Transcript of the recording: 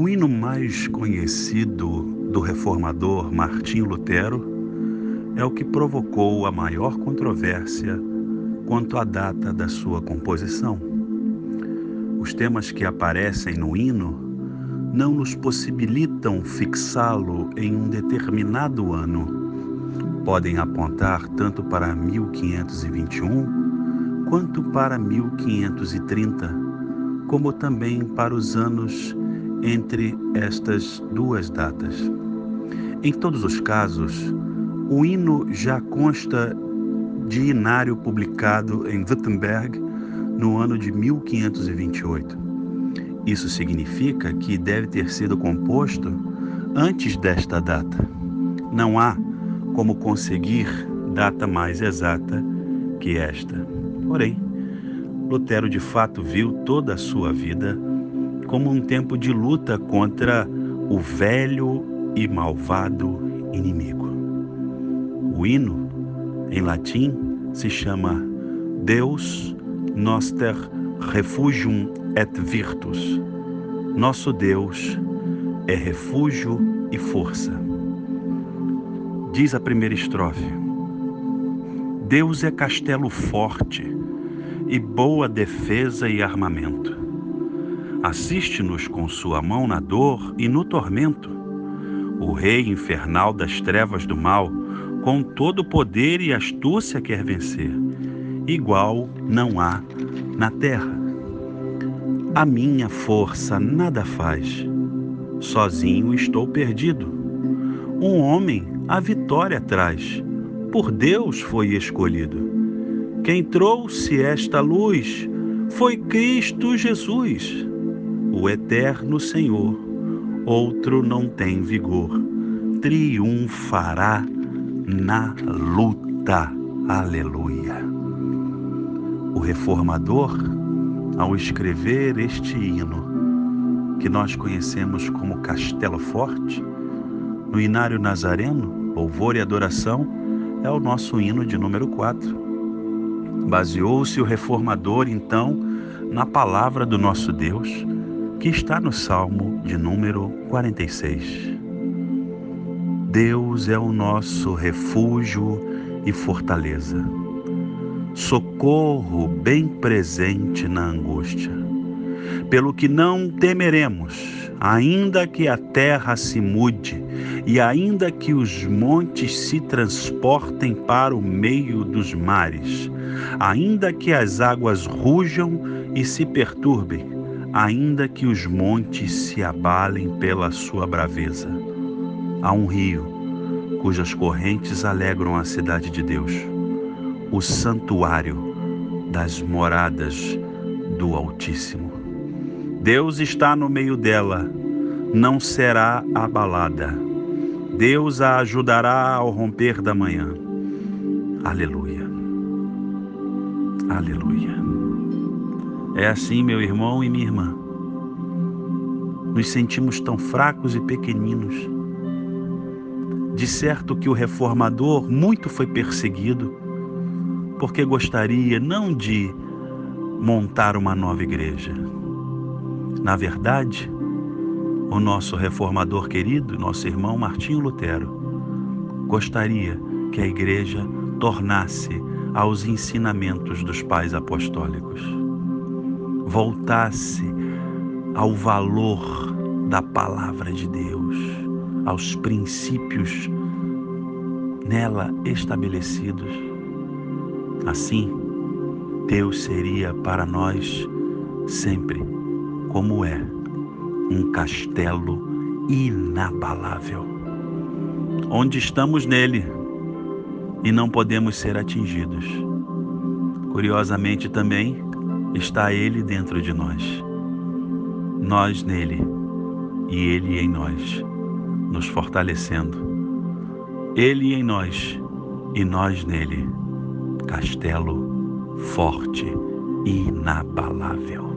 O hino mais conhecido do reformador Martim Lutero é o que provocou a maior controvérsia quanto à data da sua composição. Os temas que aparecem no hino não nos possibilitam fixá-lo em um determinado ano. Podem apontar tanto para 1521 quanto para 1530, como também para os anos entre estas duas datas. Em todos os casos, o hino já consta de inário publicado em Wittenberg no ano de 1528. Isso significa que deve ter sido composto antes desta data. Não há como conseguir data mais exata que esta. Porém, Lutero de fato viu toda a sua vida como um tempo de luta contra o velho e malvado inimigo. O hino, em latim, se chama Deus Noster Refugium et Virtus. Nosso Deus é refúgio e força. Diz a primeira estrofe: Deus é castelo forte e boa defesa e armamento assiste-nos com sua mão na dor e no tormento. O rei infernal das trevas do mal, com todo poder e astúcia quer vencer. Igual não há na terra. A minha força nada faz. Sozinho estou perdido. Um homem a vitória traz. Por Deus foi escolhido. Quem trouxe esta luz foi Cristo Jesus o eterno Senhor, outro não tem vigor, triunfará na luta. Aleluia. O reformador, ao escrever este hino, que nós conhecemos como Castelo Forte, no Inário Nazareno, Louvor e Adoração, é o nosso hino de número 4. Baseou-se o reformador, então, na palavra do nosso Deus que está no Salmo de número 46. Deus é o nosso refúgio e fortaleza, socorro bem presente na angústia. Pelo que não temeremos, ainda que a terra se mude e ainda que os montes se transportem para o meio dos mares, ainda que as águas rujam e se perturbem, ainda que os montes se abalem pela sua braveza. Há um rio cujas correntes alegram a cidade de Deus, o santuário das moradas do Altíssimo. Deus está no meio dela, não será abalada. Deus a ajudará ao romper da manhã. Aleluia. Aleluia. É assim, meu irmão e minha irmã. Nos sentimos tão fracos e pequeninos. De certo que o reformador muito foi perseguido, porque gostaria não de montar uma nova igreja. Na verdade, o nosso reformador querido, nosso irmão Martinho Lutero, gostaria que a igreja tornasse aos ensinamentos dos pais apostólicos voltasse ao valor da palavra de Deus, aos princípios nela estabelecidos. Assim, Deus seria para nós sempre, como é, um castelo inabalável, onde estamos nele e não podemos ser atingidos. Curiosamente também, está Ele dentro de nós, nós nele e Ele em nós, nos fortalecendo. Ele em nós e nós nele, castelo forte inabalável.